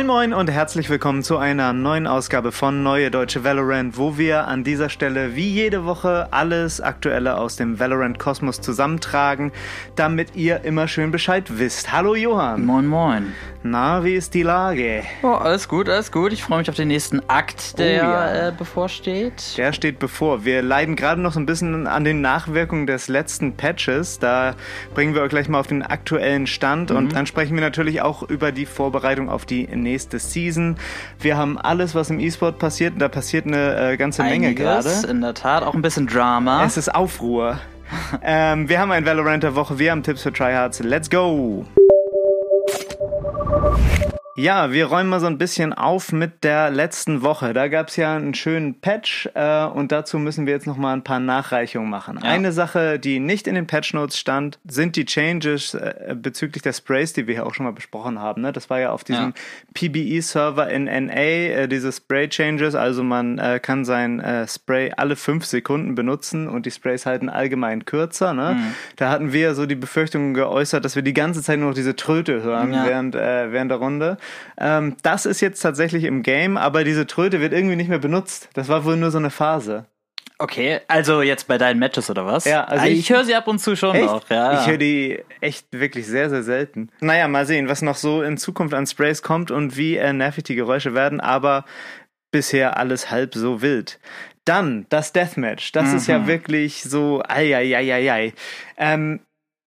Moin Moin und herzlich willkommen zu einer neuen Ausgabe von Neue Deutsche Valorant, wo wir an dieser Stelle wie jede Woche alles Aktuelle aus dem Valorant-Kosmos zusammentragen, damit ihr immer schön Bescheid wisst. Hallo Johann. Moin Moin. Na, wie ist die Lage? Oh, alles gut, alles gut. Ich freue mich auf den nächsten Akt, der Oh ja. äh, bevorsteht. Der steht bevor. Wir leiden gerade noch so ein bisschen an den Nachwirkungen des letzten Patches. Da bringen wir euch gleich mal auf den aktuellen Stand und dann sprechen wir natürlich auch über die Vorbereitung auf die nächste Season. Wir haben alles, was im E-Sport passiert. Da passiert eine äh, ganze Menge gerade. Einiges, in der Tat. Auch ein bisschen Drama. Es ist Aufruhr. ähm, wir haben ein Valorant der Woche, wir haben Tipps für Tryhards. Let's go! Ja, wir räumen mal so ein bisschen auf mit der letzten Woche. Da gab es ja einen schönen Patch äh, und dazu müssen wir jetzt noch mal ein paar Nachreichungen machen. Ja. Eine Sache, die nicht in den Patch Notes stand, sind die Changes äh, bezüglich der Sprays, die wir hier auch schon mal besprochen haben. Ne? Das war ja auf diesem PBE-Server in NA, äh, diese Spray-Changes. Also man äh, kann sein äh, Spray alle fünf Sekunden benutzen und die Sprays halten allgemein kürzer. Ne? Mhm. Da hatten wir so die Befürchtung geäußert, dass wir die ganze Zeit nur noch diese Tröte hören Ja. während, äh, während der Runde. Ähm, das ist jetzt tatsächlich im Game, aber diese Tröte wird irgendwie nicht mehr benutzt. Das war wohl nur so eine Phase. Okay, also jetzt bei deinen Matches oder was? Ja, also Ah, ich- ich, höre sie ab und zu schon Echt? noch. Ja, Ich höre die echt wirklich sehr, sehr selten. Naja, mal sehen, was noch so in Zukunft an Sprays kommt und wie äh, nervig die Geräusche werden, aber bisher alles halb so wild. Dann das Deathmatch. Das ist ja wirklich so, ei, ähm,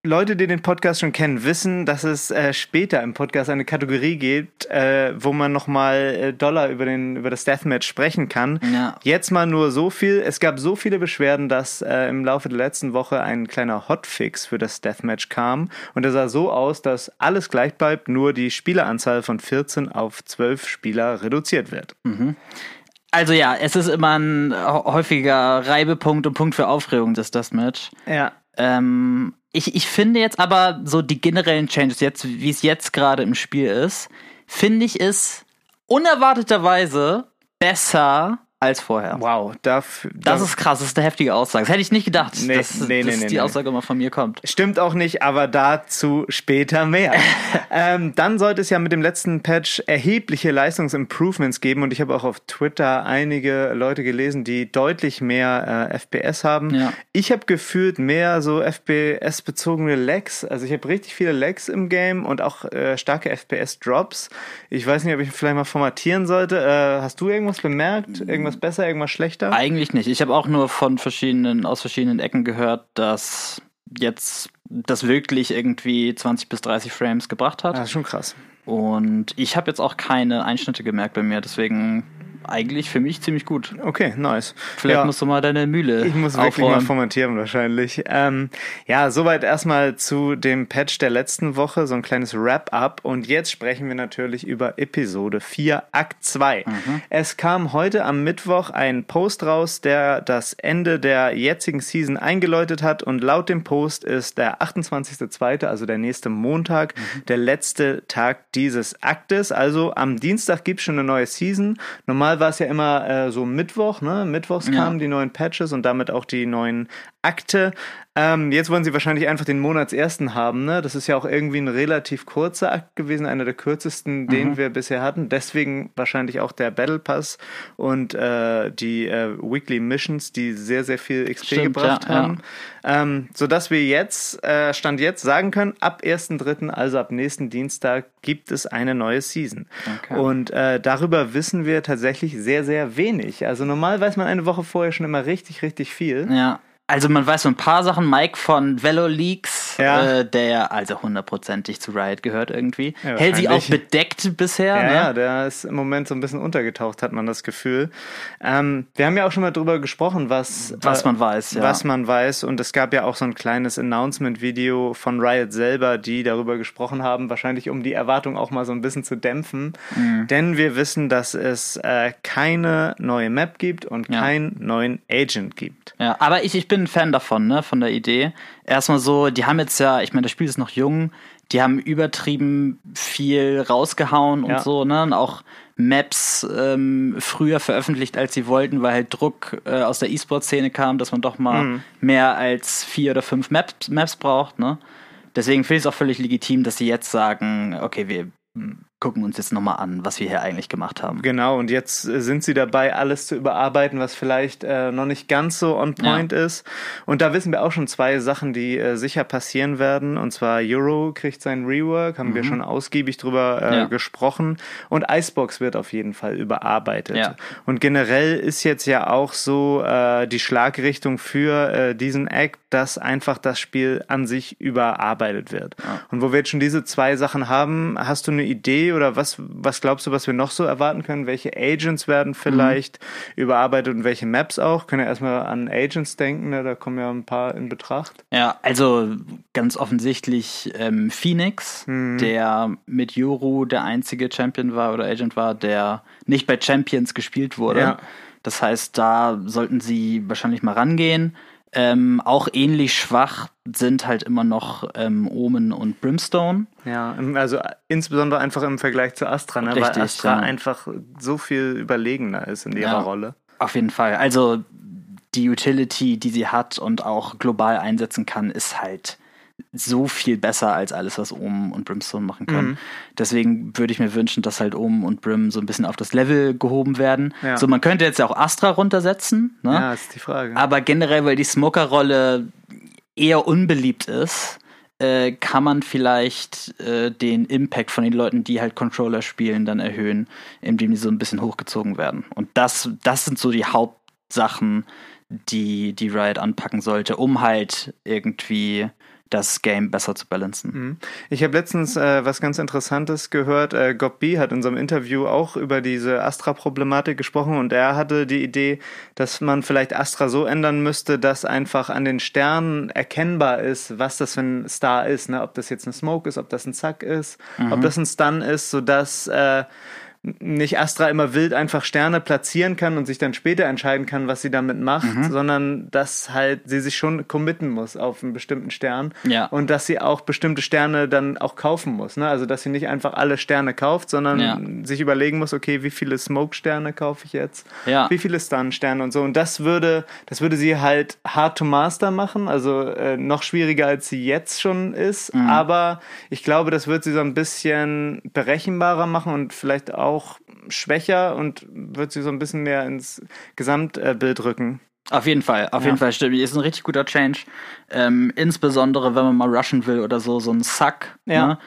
Leute, die den Podcast schon kennen, wissen, dass es äh, später im Podcast eine Kategorie gibt, äh, wo man nochmal äh, Dollar über, den, über das Deathmatch sprechen kann. Ja. Jetzt mal nur so viel. Es gab so viele Beschwerden, dass äh, im Laufe der letzten Woche ein kleiner Hotfix für das Deathmatch kam. Und er sah so aus, dass alles gleich bleibt, nur die Spieleranzahl von 14 auf 12 Spieler reduziert wird. Also ja, es ist immer ein häufiger Reibepunkt und Punkt für Aufregung, das das Match. Ja. Ähm, ich, ich finde jetzt aber so die generellen Changes, jetzt, wie es jetzt gerade im Spiel ist, finde ich es unerwarteterweise besser als vorher. Wow, darf, Das ist krass, das ist eine heftige Aussage. Das hätte ich nicht gedacht, Nee, dass, nee, dass nee, die. Aussage immer von mir kommt. Stimmt auch nicht, aber dazu später mehr. ähm, dann sollte es ja mit dem letzten Patch erhebliche Leistungsimprovements geben und ich habe auch auf Twitter einige Leute gelesen, die deutlich mehr äh, FPS haben. Ja. Ich habe gefühlt mehr so FPS-bezogene Lags. Also ich habe richtig viele Lags im Game und auch äh, starke FPS-Drops. Ich weiß nicht, ob ich vielleicht mal formatieren sollte. Äh, hast du irgendwas bemerkt? Irgendwas besser, irgendwas schlechter? Eigentlich nicht. Ich habe auch nur von verschiedenen, aus verschiedenen Ecken gehört, dass jetzt das wirklich irgendwie 20 bis 30 Frames gebracht hat. Ah, das ist schon krass. Und ich habe jetzt auch keine Einschnitte gemerkt bei mir, deswegen eigentlich für mich ziemlich gut. Okay, nice. Vielleicht Ja. musst du mal deine Mühle Ich muss wirklich mal aufräumen. formatieren wahrscheinlich. Ähm, ja, soweit erstmal zu dem Patch der letzten Woche, so ein kleines Wrap-up. Und jetzt sprechen wir natürlich über Episode 4, Akt 2. Mhm. Es kam heute am Mittwoch ein Post raus, der das Ende der jetzigen Season eingeläutet hat. Und laut dem Post ist der 28.02., also der nächste Montag, Mhm. der letzte Tag dieses Aktes. Also am Dienstag gibt es schon eine neue Season. Normal war es ja immer äh, so Mittwoch, ne? Mittwochs Ja. kamen die neuen Patches und damit auch die neuen Akte. Ähm, jetzt wollen sie wahrscheinlich einfach den Monatsersten haben, ne? Das ist ja auch irgendwie ein relativ kurzer Akt gewesen, einer der kürzesten, Mhm. den wir bisher hatten. Deswegen wahrscheinlich auch der Battle Pass und äh, die äh, Weekly Missions, die sehr, sehr viel XP Stimmt, gebracht ja, ja. haben. Ähm, sodass wir jetzt, äh, Stand jetzt, sagen können, ab 1.3., also ab nächsten Dienstag, gibt es eine neue Season. Okay. Und äh, darüber wissen wir tatsächlich sehr, sehr wenig. Also normal weiß man eine Woche vorher schon immer richtig, richtig viel. Ja. Also man weiß so ein paar Sachen. Mike von Velo Leaks, Ja. äh, der also hundertprozentig zu Riot gehört irgendwie, Ja, hält sie auch bedeckt bisher. Ja, ne? ja, der ist im Moment so ein bisschen untergetaucht, hat man das Gefühl. Ähm, wir haben ja auch schon mal drüber gesprochen, was, Was man weiß, ja. Was man weiß. Und es gab ja auch so ein kleines Announcement-Video von Riot selber, die darüber gesprochen haben, wahrscheinlich um die Erwartung auch mal so ein bisschen zu dämpfen. Mhm. Denn wir wissen, dass es äh, keine neue Map gibt und Ja. keinen neuen Agent gibt. Ja, aber ich, ich bin ein Fan davon, ne, von der Idee. Erstmal so, die haben jetzt ja, ich meine, das Spiel ist noch jung, die haben übertrieben viel rausgehauen und Ja. so, ne? Und auch Maps ähm, früher veröffentlicht, als sie wollten, weil halt Druck äh, aus der E-Sport-Szene kam, dass man doch mal Mhm. mehr als vier oder fünf Maps, Maps braucht, ne? Deswegen finde ich es auch völlig legitim, dass sie jetzt sagen, okay, wir gucken uns jetzt nochmal an, was wir hier eigentlich gemacht haben. Genau, und jetzt äh, sind sie dabei, alles zu überarbeiten, was vielleicht äh, noch nicht ganz so on point ist. Und da wissen wir auch schon zwei Sachen, die äh, sicher passieren werden. Und zwar Euro kriegt sein Rework, haben wir schon ausgiebig drüber äh, Mhm. Ja. gesprochen. Und Icebox wird auf jeden Fall überarbeitet. Ja. Und generell ist jetzt ja auch so äh, die Schlagrichtung für äh, diesen Act, dass einfach das Spiel an sich überarbeitet wird. Und wo wir jetzt schon diese zwei Sachen haben, hast du eine Idee oder was, was glaubst du, was wir noch so erwarten können? Welche Agents werden vielleicht überarbeitet und welche Maps auch? Können ja erstmal an Agents denken, ne? da kommen ja ein paar in Betracht. Ja, also ganz offensichtlich ähm, Phoenix, Mhm. der mit Yoru der einzige Champion war oder Agent war, der nicht bei Champions gespielt wurde. Ja. Das heißt, da sollten sie wahrscheinlich mal rangehen. Ähm, auch ähnlich schwach sind halt immer noch ähm, Omen und Brimstone. Ja, also insbesondere einfach im Vergleich zu Astra, ne? Richtig, weil Astra ja. einfach so viel überlegener ist in ihrer Ja. Rolle. Auf jeden Fall. Also die Utility, die sie hat und auch global einsetzen kann, ist halt so viel besser als alles, was Ohm und Brimstone machen können. Mhm. Deswegen würde ich mir wünschen, dass halt Ohm und Brim so ein bisschen auf das Level gehoben werden. Ja. So, man könnte jetzt ja auch Astra runtersetzen, ne? Ja, ist die Frage. aber generell, weil die Smoker-Rolle eher unbeliebt ist, äh, kann man vielleicht äh, den Impact von den Leuten, die halt Controller spielen, dann erhöhen, indem die so ein bisschen hochgezogen werden. Und das, das sind so die Hauptsachen, die, die Riot anpacken sollte, um halt irgendwie das Game besser zu balancen. Ich habe letztens äh, was ganz Interessantes gehört. Äh, Gob B hat in unserem Interview auch über diese Astra-Problematik gesprochen und er hatte die Idee, dass man vielleicht Astra so ändern müsste, dass einfach an den Sternen erkennbar ist, was das für ein Star ist. Ne? Ob das jetzt ein Smoke ist, ob das ein Zack ist, ob das ein Stun ist, sodass äh, nicht Astra immer wild einfach Sterne platzieren kann und sich dann später entscheiden kann, was sie damit macht, sondern dass halt sie sich schon committen muss auf einen bestimmten Stern Ja. und dass sie auch bestimmte Sterne dann auch kaufen muss. Ne? Also dass sie nicht einfach alle Sterne kauft, sondern Ja. sich überlegen muss, okay, wie viele Smoke-Sterne kaufe ich jetzt? Ja. Wie viele Stun-Sterne und so. Und das würde, das würde sie halt hard to master machen, also äh, noch schwieriger als sie jetzt schon ist. Mhm. Aber ich glaube, das wird sie so ein bisschen berechenbarer machen und vielleicht auch schwächer und wird sie so ein bisschen mehr ins Gesamtbild rücken. Auf jeden Fall, auf jeden Fall stimmt. Ist ein richtig guter Change. Ähm, insbesondere, wenn man mal rushen will oder so, so ein Suck. Ja. Ne?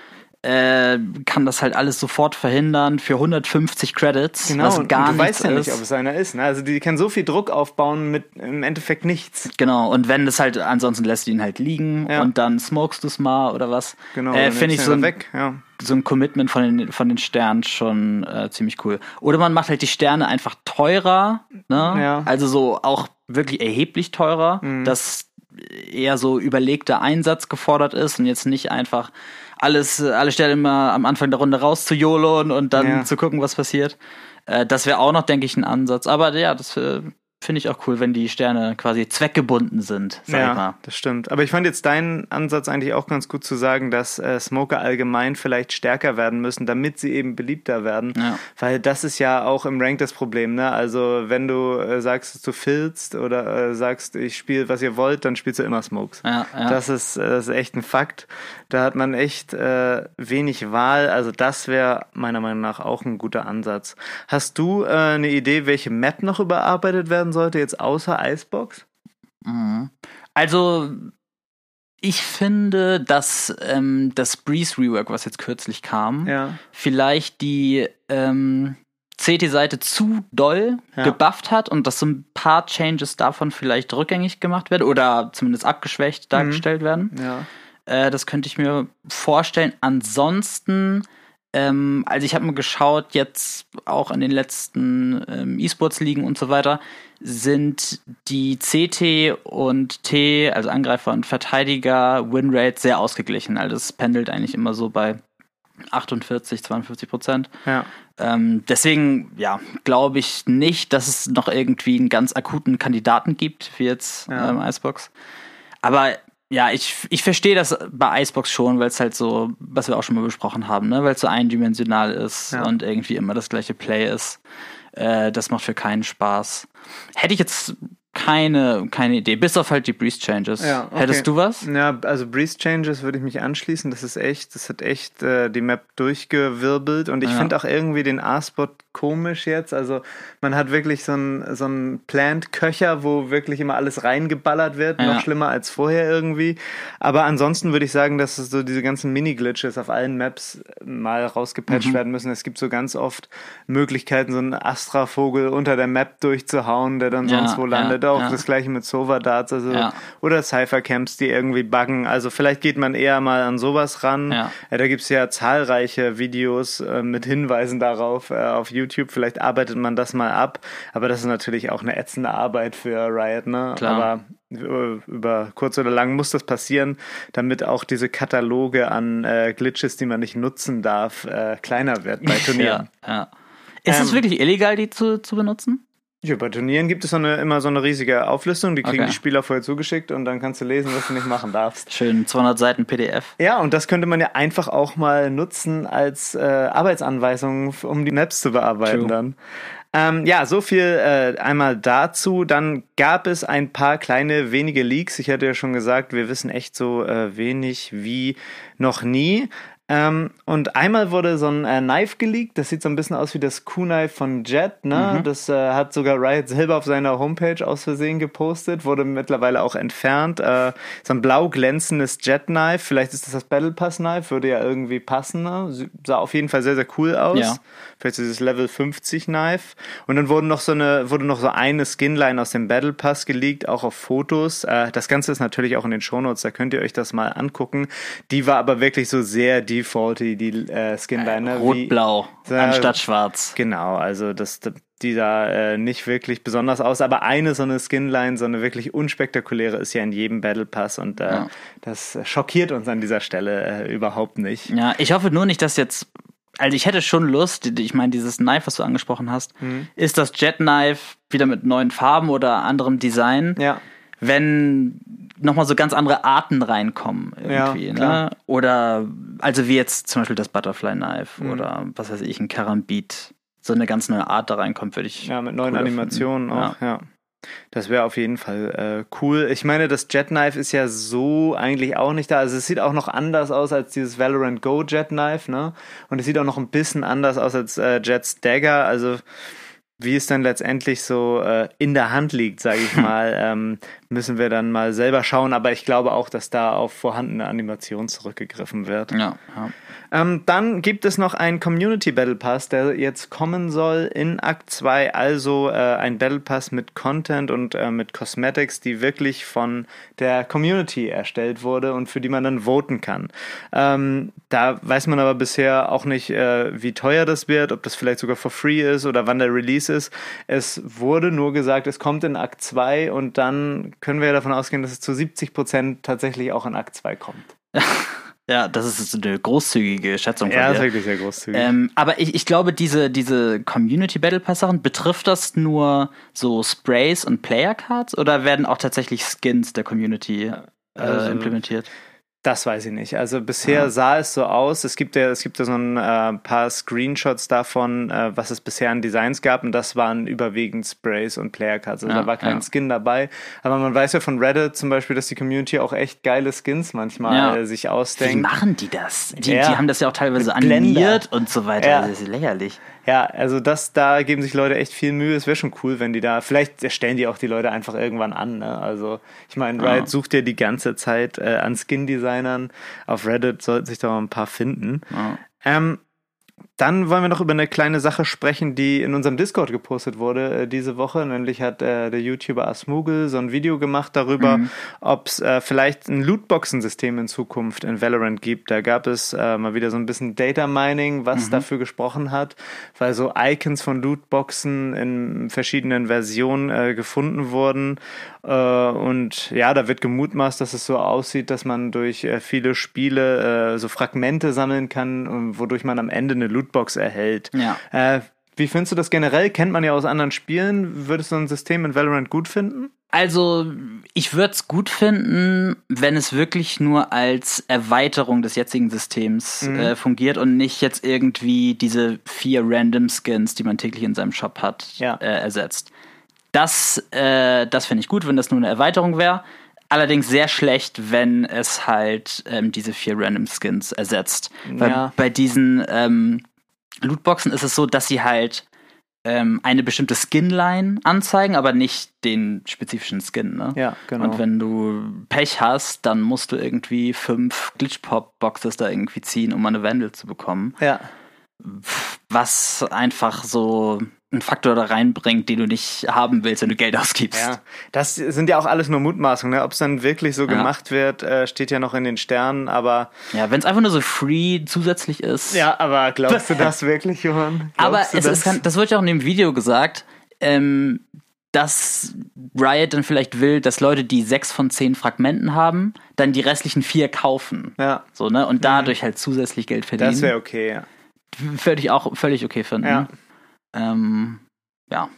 Äh, kann das halt alles sofort verhindern für 150 Credits, Genau, was und gar du nichts weißt ja nicht, ob es einer ist. Ne? Also die kann so viel Druck aufbauen mit im Endeffekt nichts. Genau, und wenn das halt, ansonsten lässt du ihn halt liegen Ja. und dann smokest du es mal oder was. Genau, äh, finde ich so er ein, weg. Ja. So ein Commitment von den, von den Sternen schon äh, ziemlich cool. Oder man macht halt die Sterne einfach teurer, ne? Ja. Also so auch wirklich erheblich teurer, dass eher so überlegter Einsatz gefordert ist und jetzt nicht einfach alles, alle Sterne immer am Anfang der Runde raus zu YOLOen und dann Ja. zu gucken, was passiert. Äh, das wäre auch noch, denke ich, ein Ansatz. Aber ja, das äh, finde ich auch cool, wenn die Sterne quasi zweckgebunden sind, sag ich mal. Ja, das stimmt. Aber ich fand jetzt deinen Ansatz eigentlich auch ganz gut zu sagen, dass äh, Smoker allgemein vielleicht stärker werden müssen, damit sie eben beliebter werden. Ja. Weil das ist ja auch im Rank das Problem. Ne? Also wenn du äh, sagst, du filzt oder äh, sagst, ich spiele, was ihr wollt, dann spielst du immer Smokes. Ja, ja. Das, ist, äh, das ist echt ein Fakt. Da hat man echt äh, wenig Wahl. Also das wäre meiner Meinung nach auch ein guter Ansatz. Hast du äh, eine Idee, welche Map noch überarbeitet werden sollte, jetzt außer Icebox? Also, ich finde, dass ähm, das Breeze Rework, was jetzt kürzlich kam, Ja. vielleicht die ähm, CT-Seite zu doll Ja. gebufft hat und dass so ein paar Changes davon vielleicht rückgängig gemacht werden oder zumindest abgeschwächt dargestellt werden. Ja. Äh, das könnte ich mir vorstellen. Ansonsten, ähm, also ich habe mal geschaut, jetzt auch in den letzten ähm, E-Sports-Ligen und so weiter, sind die CT und T, also Angreifer und Verteidiger, Winrate sehr ausgeglichen. Also es pendelt eigentlich immer so bei 48, 52 Prozent. Ja. Ähm, deswegen, ja, glaube ich nicht, dass es noch irgendwie einen ganz akuten Kandidaten gibt, wie jetzt Ja. ähm, Icebox. Aber ja, ich, ich verstehe das bei Icebox schon, weil es halt so, was wir auch schon mal besprochen haben, ne? weil es so eindimensional ist Ja. und irgendwie immer das gleiche Play ist. Äh, das macht für keinen Spaß. Hätte ich jetzt keine, keine Idee, bis auf halt die Breeze Changes. Ja, okay. Hättest du was? Ja, also Breeze Changes würde ich mich anschließen. Das ist echt, das hat echt äh, die Map durchgewirbelt und ich Ja. finde auch irgendwie den A-Spot komisch jetzt. Also man hat wirklich so einen so einen Plant-Köcher, wo wirklich immer alles reingeballert wird, Ja. noch schlimmer als vorher irgendwie. Aber ansonsten würde ich sagen, dass so diese ganzen Mini-Glitches auf allen Maps mal Mhm. rausgepatcht werden müssen. Es gibt so ganz oft Möglichkeiten, so einen Astra-Vogel unter der Map durchzuhauen, der dann sonst wo ja, Auch ja. das gleiche mit Sova Darts, also Ja. oder Cypher-Camps, die irgendwie buggen. Also vielleicht geht man eher mal an sowas ran. Ja. Äh, da gibt's ja zahlreiche Videos äh, mit Hinweisen darauf äh, auf YouTube. Vielleicht arbeitet man das mal ab. Aber das ist natürlich auch eine ätzende Arbeit für Riot, ne? Klar. Aber über, über kurz oder lang muss das passieren, damit auch diese Kataloge an äh, Glitches, die man nicht nutzen darf, äh, kleiner wird bei Turnieren. Ja, ja. Ist es Ähm, wirklich illegal, die zu, zu benutzen? Ja, bei Turnieren gibt es so eine, immer so eine riesige Auflistung, die kriegen Okay. die Spieler vorher zugeschickt und dann kannst du lesen, was du nicht machen darfst. Schön 200 Seiten PDF. Ja, und das könnte man ja einfach auch mal nutzen als äh, Arbeitsanweisung, um die Maps zu bearbeiten True. dann. Ähm, ja, so viel äh, einmal dazu. Dann gab es ein paar kleine wenige Leaks. Ich hatte ja schon gesagt, wir wissen echt so äh, wenig wie noch nie. Ähm, und einmal wurde so ein äh, Knife geleakt. Das sieht so ein bisschen aus wie das Q-Knife von Jet. Ne? Das äh, hat sogar Riot selber auf seiner Homepage aus Versehen gepostet. Wurde mittlerweile auch entfernt. Äh, so ein blau glänzendes Jet-Knife. Vielleicht ist das das Battle Pass-Knife. Würde ja irgendwie passen. Ne? Sah auf jeden Fall sehr, sehr cool aus. Ja. Vielleicht dieses Level 50 Knife. Und dann wurden noch so eine, wurde noch so eine Skinline aus dem Battle Pass geleakt, auch auf Fotos. Äh, das Ganze ist natürlich auch in den Shownotes, da könnt ihr euch das mal angucken. Die war aber wirklich so sehr defaulty, die äh, Skinline. ne? Wie- Rot-blau Ja, anstatt schwarz. Genau, also das, die sah äh, nicht wirklich besonders aus, aber eine so eine Skinline, so eine wirklich unspektakuläre ist ja in jedem Battle Pass und äh, Ja. das schockiert uns an dieser Stelle äh, überhaupt nicht. Ja, ich hoffe nur nicht, dass jetzt. Also ich hätte schon Lust, ich meine, dieses Knife, was du angesprochen hast, Mhm. ist das Jet Knife wieder mit neuen Farben oder anderem Design, Ja. Wenn nochmal so ganz andere Arten reinkommen Ja, irgendwie. klar. ne? Oder also wie jetzt zum Beispiel das Butterfly Knife Mhm. oder was weiß ich, ein Karambit. So eine ganz neue Art da reinkommt, würde ich. Ja, mit neuen cooler Animationen finden. auch, ja. Das wäre auf jeden Fall äh, cool. Ich meine, das Jetknife ist ja so eigentlich auch nicht da. Also es sieht auch noch anders aus als dieses Valorant Go Jetknife, ne? Und es sieht auch noch ein bisschen anders aus als äh, Jet's Dagger. Also wie es dann letztendlich so äh, in der Hand liegt, sage ich mal, ähm, müssen wir dann mal selber schauen. Aber ich glaube auch, dass da auf vorhandene Animation zurückgegriffen wird. Ja, ja. Ähm, dann gibt es noch einen Community Battle Pass, der jetzt kommen soll in Akt 2. Also äh, ein Battle Pass mit Content und äh, mit Cosmetics, die wirklich von der Community erstellt wurde und für die man dann voten kann. Ähm, da weiß man aber bisher auch nicht, äh, wie teuer das wird, ob das vielleicht sogar for free ist oder wann der Release ist. Es wurde nur gesagt, es kommt in Akt 2 und dann können wir davon ausgehen, dass es zu 70 Prozent tatsächlich auch in Akt 2 kommt. ja, das ist eine großzügige Schätzung von Ja, ist dir. wirklich sehr großzügig. Ähm, aber ich, ich glaube, diese, diese Community Battle Pass Sachen, betrifft das nur so Sprays und Player Cards oder werden auch tatsächlich Skins der Community äh, Also- implementiert? Das weiß ich nicht. Also bisher Ja. sah es so aus. Es gibt ja, es gibt ja so ein äh, paar Screenshots davon, äh, was es bisher an Designs gab, und das waren überwiegend Sprays und Player Cards. Also Ja, da war kein ja. Skin dabei. Aber man weiß ja von Reddit zum Beispiel, dass die Community auch echt geile Skins manchmal äh, sich Wie ausdenkt. machen die das? Die, die haben das ja auch teilweise animiert und so weiter. Ja. Das ist lächerlich. Ja, also das, da geben sich Leute echt viel Mühe. Es wäre schon cool, wenn die da, vielleicht stellen die auch die Leute einfach irgendwann an. Ne? Also ich meine. Riot sucht ja die ganze Zeit äh, an Skin-Designern. Auf Reddit sollten sich doch mal ein paar finden. Ja. Ähm, dann wollen wir noch über eine kleine Sache sprechen, die in unserem Discord gepostet wurde äh, diese Woche. Nämlich hat äh, der YouTuber Asmugel so ein Video gemacht darüber, mhm. ob es äh, vielleicht ein Lootboxen-System in Zukunft in Valorant gibt. Da gab es äh, mal wieder so ein bisschen Data Mining, was mhm. dafür gesprochen hat, weil so Icons von Lootboxen in verschiedenen Versionen äh, gefunden wurden. Äh, und ja, da wird gemutmaßt, dass es so aussieht, dass man durch viele Spiele so Fragmente sammeln kann, wodurch man am Ende eine Loot Lootbox erhält. Ja. Äh, wie findest du das generell? Kennt man ja aus anderen Spielen. Würdest du ein System in Valorant gut finden? Also, ich würde es gut finden, wenn es wirklich nur als Erweiterung des jetzigen Systems mhm. äh, fungiert und nicht jetzt irgendwie diese vier Random Skins, die man täglich in seinem Shop hat, ja. äh, ersetzt. Das, äh, das finde ich gut, wenn das nur eine Erweiterung wäre. Allerdings sehr schlecht, wenn es halt ähm, diese vier Random Skins ersetzt. Weil ja. bei diesen ähm, Lootboxen ist es so, dass sie halt ähm, eine bestimmte Skinline anzeigen, aber nicht den spezifischen Skin. Ne? Ja, genau. Und wenn du Pech hast, dann musst du irgendwie fünf Glitchpop-Boxes da irgendwie ziehen, um eine Vandal zu bekommen. Ja. Was einfach so einen Faktor da reinbringt, den du nicht haben willst, wenn du Geld ausgibst. Ja, das sind ja auch alles nur Mutmaßungen. Ne? Ob es dann wirklich so ja. gemacht wird, äh, steht ja noch in den Sternen, aber. Ja, wenn es einfach nur so free zusätzlich ist. Ja, aber glaubst du das wirklich, Johann? Glaubst aber es das? ist, das wird ja auch in dem Video gesagt, ähm, dass Riot dann vielleicht will, dass Leute, die sechs von zehn Fragmenten haben, dann die restlichen vier kaufen. Ja. So, ne? Und dadurch mhm. halt zusätzlich Geld verdienen. Das wäre okay, ja. Völlig auch völlig okay finden. Ja. Ähm, ja.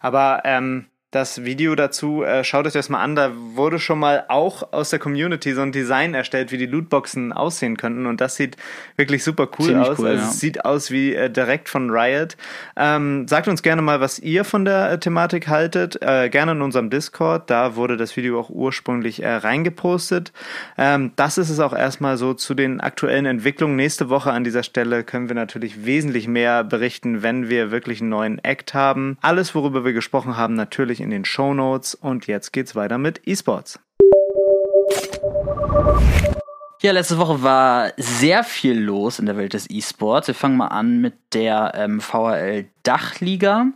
Aber ähm, das Video dazu, äh, schaut euch das mal an, da wurde schon mal auch aus der Community so ein Design erstellt, wie die Lootboxen aussehen könnten und das sieht wirklich super cool Ziemlich aus. Cool, also ja. es sieht aus wie äh, direkt von Riot. Ähm, sagt uns gerne mal, was ihr von der äh, Thematik haltet, äh, gerne in unserem Discord, da wurde das Video auch ursprünglich äh, reingepostet. Ähm, das ist es auch erstmal so zu den aktuellen Entwicklungen. Nächste Woche an dieser Stelle können wir natürlich wesentlich mehr berichten, wenn wir wirklich einen neuen Act haben. Alles, worüber wir gesprochen haben, natürlich in den Show Notes. Und jetzt geht's weiter mit E-Sports. Ja, letzte Woche war sehr viel los in der Welt des E-Sports. Wir fangen mal an mit der ähm, VRL Dachliga.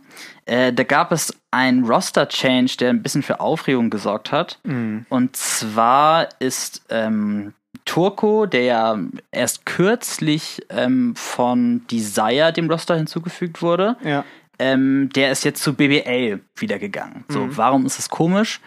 Äh, da gab es einen Roster-Change, der ein bisschen für Aufregung gesorgt hat. Mhm. Und zwar ist ähm, Turco, der ja erst kürzlich ähm, von Desire dem Roster hinzugefügt wurde, ja ähm, der ist jetzt zu BBL wieder gegangen. So, mhm. warum ist das komisch?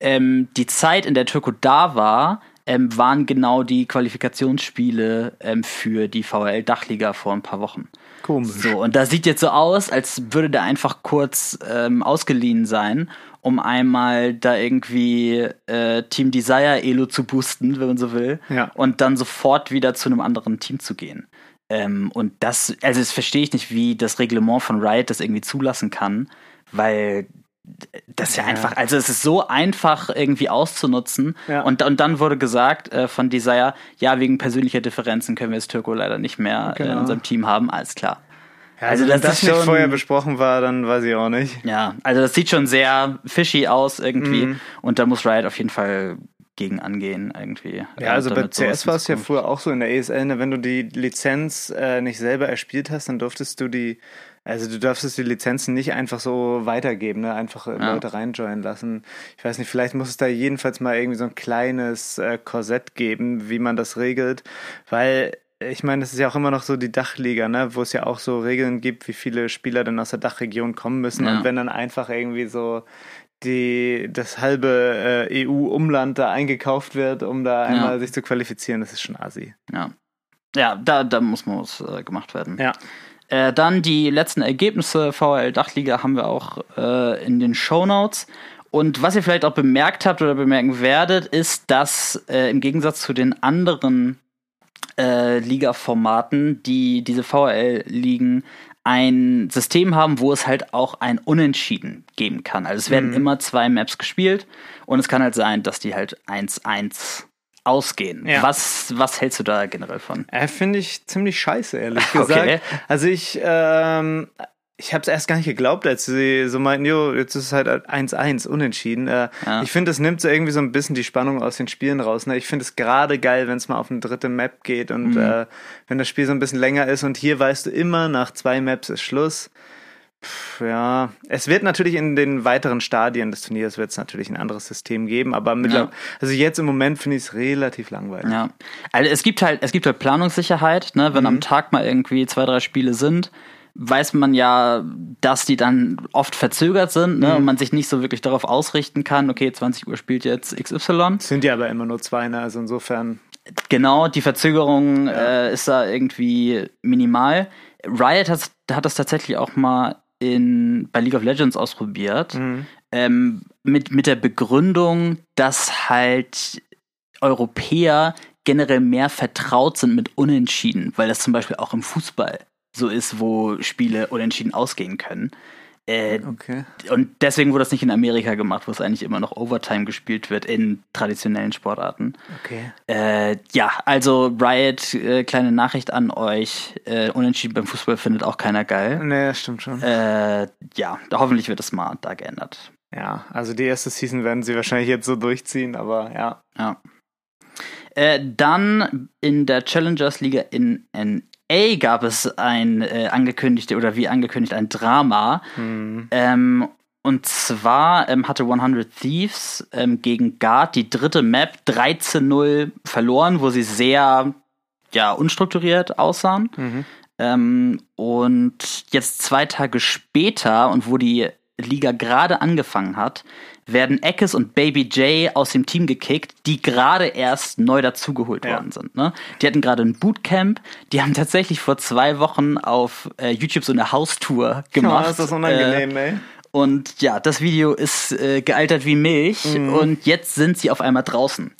Ähm, die Zeit, in der Türko da war, ähm, waren genau die Qualifikationsspiele ähm, für die VRL-Dachliga vor ein paar Wochen. Komisch. So, und das sieht jetzt so aus, als würde der einfach kurz ähm, ausgeliehen sein, um einmal da irgendwie äh, Team Desire Elo zu boosten, wenn man so will, ja. und dann sofort wieder zu einem anderen Team zu gehen. Ähm, und das, also das verstehe ich nicht, wie das Reglement von Riot das irgendwie zulassen kann, weil das ja, ja, einfach, also es ist so einfach irgendwie auszunutzen. Ja. Und, und dann wurde gesagt äh, von Desire, ja, wegen persönlicher Differenzen können wir jetzt Türko leider nicht mehr genau. in unserem Team haben, alles klar. Ja, also, also wenn das, das nicht vorher besprochen war, dann weiß ich auch nicht. Ja, also das sieht schon sehr fishy aus irgendwie. Mhm. Und da muss Riot auf jeden Fall gegen angehen irgendwie. Ja, also bei CS war es ja früher auch so in der ESL, ne, wenn du die Lizenz äh, nicht selber erspielt hast, dann durftest du die, also du darfst die Lizenzen nicht einfach so weitergeben, ne? einfach äh, ja. Leute reinjoinen lassen. Ich weiß nicht, vielleicht muss es da jedenfalls mal irgendwie so ein kleines äh, Korsett geben, wie man das regelt, weil ich meine, es ist ja auch immer noch so die Dachliga, ne, wo es ja auch so Regeln gibt, wie viele Spieler dann aus der Dachregion kommen müssen. Ja. Und wenn dann einfach irgendwie so die, das halbe äh, EU-Umland da eingekauft wird, um da einmal ja. sich zu qualifizieren, das ist schon assi. Ja. Ja, da, da muss mal was äh, gemacht werden. Ja. Äh, dann die letzten Ergebnisse VRL Dachliga haben wir auch äh, in den Show Notes. Und was ihr vielleicht auch bemerkt habt oder bemerken werdet, ist, dass äh, im Gegensatz zu den anderen äh, Liga-Formaten, die diese VRL-Ligen ein System haben, wo es halt auch ein Unentschieden geben kann. Also es werden mhm. immer zwei Maps gespielt und es kann halt sein, dass die halt 1-1 ausgehen. Ja. Was, was hältst du da generell von? Äh, Finde ich ziemlich scheiße, ehrlich gesagt. Okay. Also ich, ähm, ich habe es erst gar nicht geglaubt, als sie so meinten, jo, jetzt ist es halt 1-1, unentschieden. Äh, Ja. Ich finde, das nimmt so irgendwie so ein bisschen die Spannung aus den Spielen raus. Ne? Ich finde es gerade geil, wenn es mal auf eine dritte Map geht und Mhm. äh, wenn das Spiel so ein bisschen länger ist und hier weißt du immer, nach zwei Maps ist Schluss. Pff, ja, es wird natürlich in den weiteren Stadien des Turniers wird es natürlich ein anderes System geben, aber mittlerweile, also jetzt im Moment finde ich es relativ langweilig. Ja. Also es gibt halt, es gibt halt Planungssicherheit, ne? Wenn am Tag mal irgendwie zwei, drei Spiele sind, weiß man ja, dass die dann oft verzögert sind, ne? Und man sich nicht so wirklich darauf ausrichten kann, okay, 20 Uhr spielt jetzt XY. Sind ja aber immer nur zwei, ne? also insofern. Genau, die Verzögerung äh, ist da irgendwie minimal. Riot hat, hat das tatsächlich auch mal in, bei League of Legends ausprobiert. Ähm, mit, mit der Begründung, dass halt Europäer generell mehr vertraut sind mit Unentschieden, weil das zum Beispiel auch im Fußball so ist, wo Spiele unentschieden ausgehen können. Äh, Okay. und deswegen wurde das nicht in Amerika gemacht, wo es eigentlich immer noch Overtime gespielt wird in traditionellen Sportarten. Okay. Äh, ja, also Riot, äh, kleine Nachricht an euch. Äh, Unentschieden beim Fußball findet auch keiner geil. Nee, stimmt schon. Äh, ja, hoffentlich wird es mal da geändert. Ja, also die erste Season werden sie wahrscheinlich jetzt so durchziehen, aber ja. Ja. Äh, dann in der Challengers Liga in NA gab es ein äh, angekündigte oder wie angekündigt ein Drama. Ähm, und zwar ähm, hatte 100 Thieves ähm, gegen Guard die dritte Map 13-0 verloren, wo sie sehr ja, unstrukturiert aussahen. Ähm, und jetzt zwei Tage später und wo die Liga gerade angefangen hat, werden Eckes und Baby J aus dem Team gekickt, die gerade erst neu dazugeholt Ja. worden sind. Ne? Die hatten gerade ein Bootcamp, die haben tatsächlich vor zwei Wochen auf äh, YouTube so eine Haustour gemacht. Oh, ist das unangenehm, ey. Und ja, das Video ist äh, gealtert wie Milch und jetzt sind sie auf einmal draußen.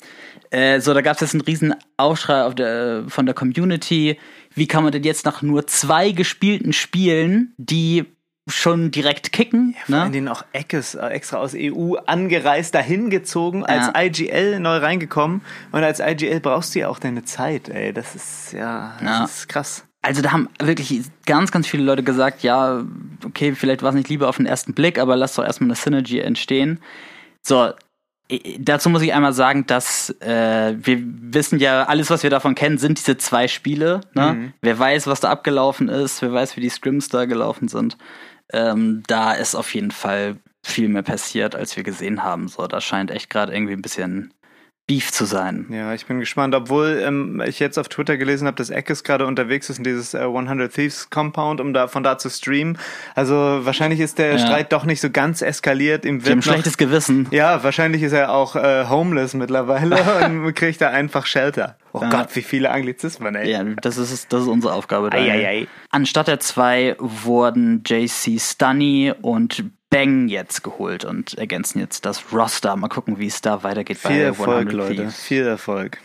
Äh, so, da gab es jetzt einen riesen Aufschrei auf der, von der Community. Wie kann man denn jetzt nach nur zwei gespielten Spielen, die schon direkt kicken, Vor ne? allen Dingen auch Eckes äh, extra aus EU angereist, dahin gezogen, als Ja. IGL neu reingekommen. Und als IGL brauchst du ja auch deine Zeit, ey. Das ist ja, das Ja. ist krass. Also da haben wirklich ganz, ganz viele Leute gesagt, ja, okay, vielleicht war es nicht lieber auf den ersten Blick, aber lass doch erstmal eine Synergy entstehen. So, dazu muss ich einmal sagen, dass äh, wir wissen ja, alles, was wir davon kennen, sind diese zwei Spiele. Ne? Wer weiß, was da abgelaufen ist, wer weiß, wie die Scrims da gelaufen sind. Ähm, da ist auf jeden Fall viel mehr passiert, als wir gesehen haben. So, da scheint echt gerade irgendwie ein bisschen Beef zu sein. Ja, ich bin gespannt, obwohl ähm, ich jetzt auf Twitter gelesen habe, dass Eckes gerade unterwegs ist in dieses äh, 100 Thieves Compound, um da von da zu streamen. Also wahrscheinlich ist der Ja. Streit doch nicht so ganz eskaliert. Die wird noch, schlechtes Gewissen. ja, wahrscheinlich ist er auch äh, homeless mittlerweile und kriegt da einfach Shelter. Oh Ja. Gott, wie viele Anglizismen, ey. Ja, das ist, das ist unsere Aufgabe. Daniel. Eieiei. Anstatt der zwei wurden JC Stunny und Bang jetzt geholt und ergänzen jetzt das Roster. Mal gucken, wie es da weitergeht Viel Erfolg, 100 Leute. Thieves. Viel Erfolg.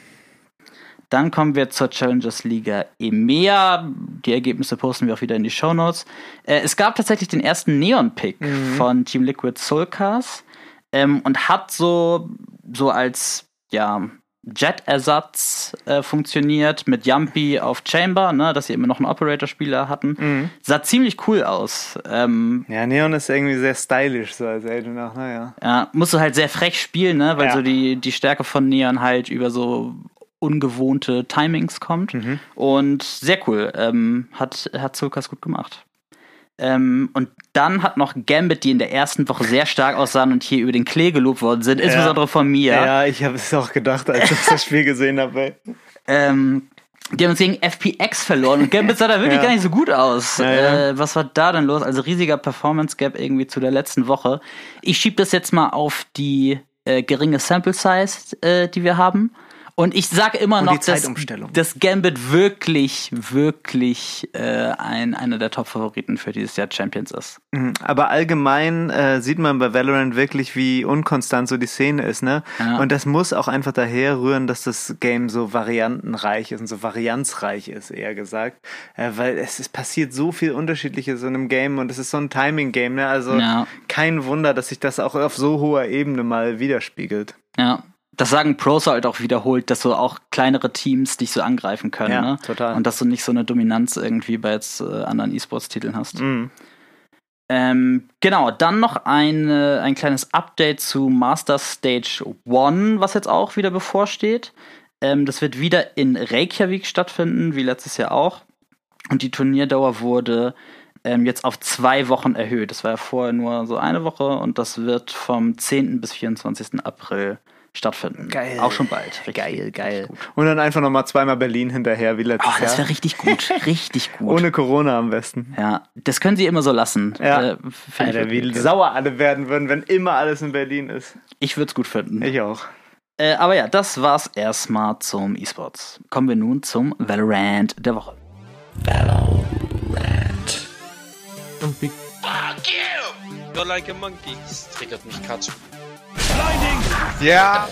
Dann kommen wir zur Challengers Liga EMEA. Die Ergebnisse posten wir auch wieder in die Shownotes. Äh, es gab tatsächlich den ersten Neon-Pick von Team Liquid Soulcast ähm, und hat so, so als ja, Jet-Ersatz äh, funktioniert mit Jumpy auf Chamber, ne, dass sie immer noch einen Operator-Spieler hatten. Sah ziemlich cool aus. Ähm, Ja, Neon ist irgendwie sehr stylisch, so als Agent auch, naja. ja, musst du halt sehr frech spielen, ne? Weil Ja. so die, die Stärke von Neon halt über so ungewohnte Timings kommt. Mhm. Und sehr cool. Ähm, hat, hat Zulkas gut gemacht. Ähm, und dann hat noch Gambit, die in der ersten Woche sehr stark aussahen und hier über den Klee gelobt worden sind, insbesondere von mir. Ja, ich habe es auch gedacht, als ich das Spiel gesehen habe. Ähm, die haben uns gegen FPX verloren und Gambit sah da wirklich Ja. gar nicht so gut aus. Ja, ja. Äh, was war da denn los? Also riesiger Performance Gap irgendwie zu der letzten Woche. Ich schieb das jetzt mal auf die äh, geringe Sample Size, äh, die wir haben. Und ich sage immer noch, dass, Zeitumstellung. dass Gambit wirklich, wirklich äh, ein, einer der Top-Favoriten für dieses Jahr Champions ist. Mhm. Aber allgemein äh, sieht man bei Valorant wirklich, wie unkonstant so die Szene ist, ne? Ja. Und das muss auch einfach daher rühren, dass das Game so variantenreich ist und so varianzreich ist, eher gesagt. Äh, weil es, es passiert so viel Unterschiedliches in einem Game und es ist so ein Timing-Game, ne? Also Ja. kein Wunder, dass sich das auch auf so hoher Ebene mal widerspiegelt. Ja. Das sagen Pros halt auch wiederholt, dass so auch kleinere Teams dich so angreifen können. Ja, ne? total. Und dass du nicht so eine Dominanz irgendwie bei jetzt äh, anderen E-Sports-Titeln hast. Mhm. Ähm, genau, dann noch eine, ein kleines Update zu Master Stage 1, was jetzt auch wieder bevorsteht. Ähm, das wird wieder in Reykjavik stattfinden, wie letztes Jahr auch. Und die Turnierdauer wurde ähm, jetzt auf zwei Wochen erhöht. Das war ja vorher nur so eine Woche und das wird vom 10. bis 24. April stattfinden. Geil. Auch schon bald. Richtig, Geil, geil. Und dann einfach nochmal zweimal Berlin hinterher, wie letztes Oh, das wäre richtig gut. Richtig gut. Ohne Corona am besten. ja, das können sie immer so lassen. Ja. Äh, Alter, wie gut. sauer alle werden würden, wenn immer alles in Berlin ist. Ich würde es gut finden. Ich auch. Äh, aber ja, das war's erstmal zum E-Sports. Kommen wir nun zum Valorant der Woche. Irgendwie Fuck you! You're like a monkey. Das triggert mich gerade schon. Ja.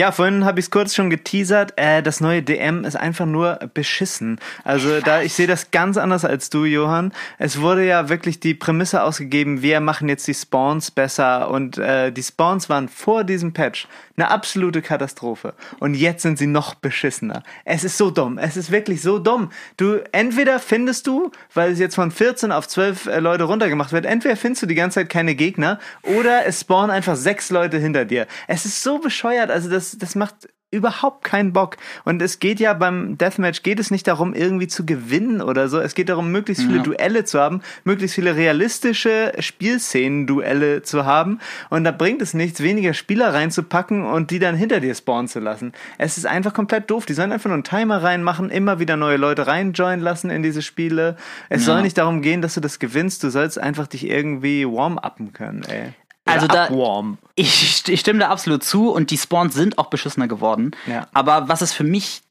Ja, vorhin habe ich es kurz schon geteasert. Äh, das neue DM ist einfach nur beschissen. Also da ich sehe das ganz anders als du, Johann. Es wurde ja wirklich die Prämisse ausgegeben, wir machen jetzt die Spawns besser und äh, die Spawns waren vor diesem Patch eine absolute Katastrophe. Und jetzt sind sie noch beschissener. Es ist so dumm. Es ist wirklich so dumm. Du entweder findest du, weil es jetzt von 14 auf 12 äh, Leute runtergemacht wird, entweder findest du die ganze Zeit keine Gegner oder es spawnen einfach sechs Leute hinter dir. Es ist so bescheuert. Also das, das macht überhaupt keinen Bock. Und es geht ja beim Deathmatch, geht es nicht darum, irgendwie zu gewinnen oder so. Es geht darum, möglichst viele Ja. Duelle zu haben, möglichst viele realistische Spielszenen-Duelle zu haben. Und da bringt es nichts, weniger Spieler reinzupacken und die dann hinter dir spawnen zu lassen. Es ist einfach komplett doof. Die sollen einfach nur einen Timer reinmachen, immer wieder neue Leute reinjoinen lassen in diese Spiele. Es Ja. soll nicht darum gehen, dass du das gewinnst. Du sollst einfach dich irgendwie warm-uppen können, ey. Also da- upwarm. Ich, ich stimme da absolut zu und die Spawns sind auch beschissener geworden. Ja. Aber was ist für mich,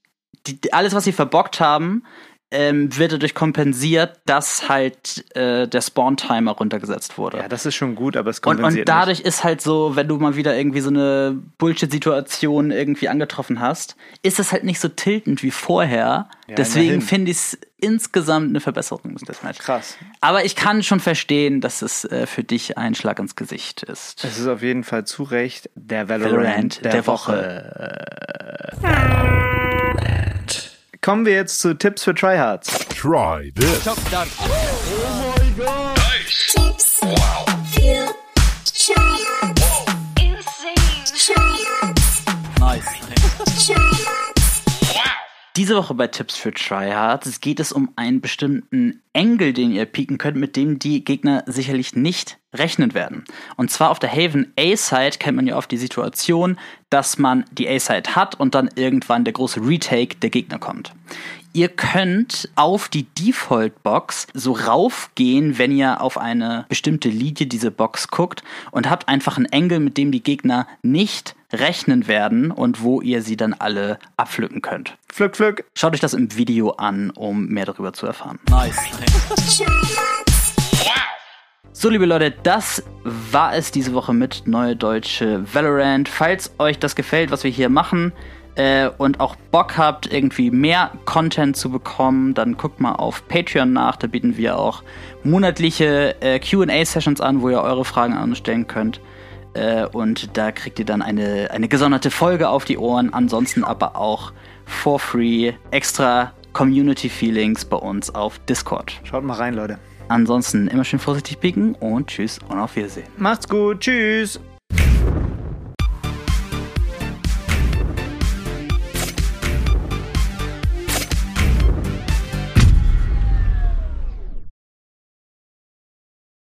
die, alles, was sie verbockt haben, ähm, wird dadurch kompensiert, dass halt äh, der Spawn-Timer runtergesetzt wurde. Ja, das ist schon gut, aber es Und, kompensiert und dadurch ist halt so, wenn du mal wieder irgendwie so eine Bullshit-Situation irgendwie angetroffen hast, ist es halt nicht so tiltend wie vorher. Ja, Deswegen finde ich es insgesamt eine Verbesserung des nicht. Krass. Aber ich kann schon verstehen, dass es äh, für dich ein Schlag ins Gesicht ist. Es ist auf jeden Fall zu Recht der Valorant, Valorant der, der Woche. Kommen wir jetzt zu Tipps für Tryhards. Try this. Tips. Feel. Diese Woche bei Tipps für Tryhards geht es um einen bestimmten Engel, den ihr pieken könnt, mit dem die Gegner sicherlich nicht rechnen werden. Und zwar auf der Haven A-Side kennt man ja oft die Situation, dass man die A-Side hat und dann irgendwann der große Retake der Gegner kommt. Ihr könnt auf die Default-Box so raufgehen, wenn ihr auf eine bestimmte Linie diese Box guckt und habt einfach einen Engel, mit dem die Gegner nicht rechnen werden und wo ihr sie dann alle abpflücken könnt. Pflück, pflück. Schaut euch das im Video an, um mehr darüber zu erfahren. Tryhards. So, liebe Leute, das war es diese Woche mit Neue Deutsche Valorant. Falls euch das gefällt, was wir hier machen äh, und auch Bock habt, irgendwie mehr Content zu bekommen, dann guckt mal auf Patreon nach. Da bieten wir auch monatliche äh, QA-Sessions an, wo ihr eure Fragen an uns stellen könnt. Äh, und da kriegt ihr dann eine, eine gesonderte Folge auf die Ohren. Ansonsten aber auch for free extra Community Feelings bei uns auf Discord. Schaut mal rein, Leute. Ansonsten immer schön vorsichtig pieken und tschüss und auf Wiedersehen. Macht's gut. Tschüss.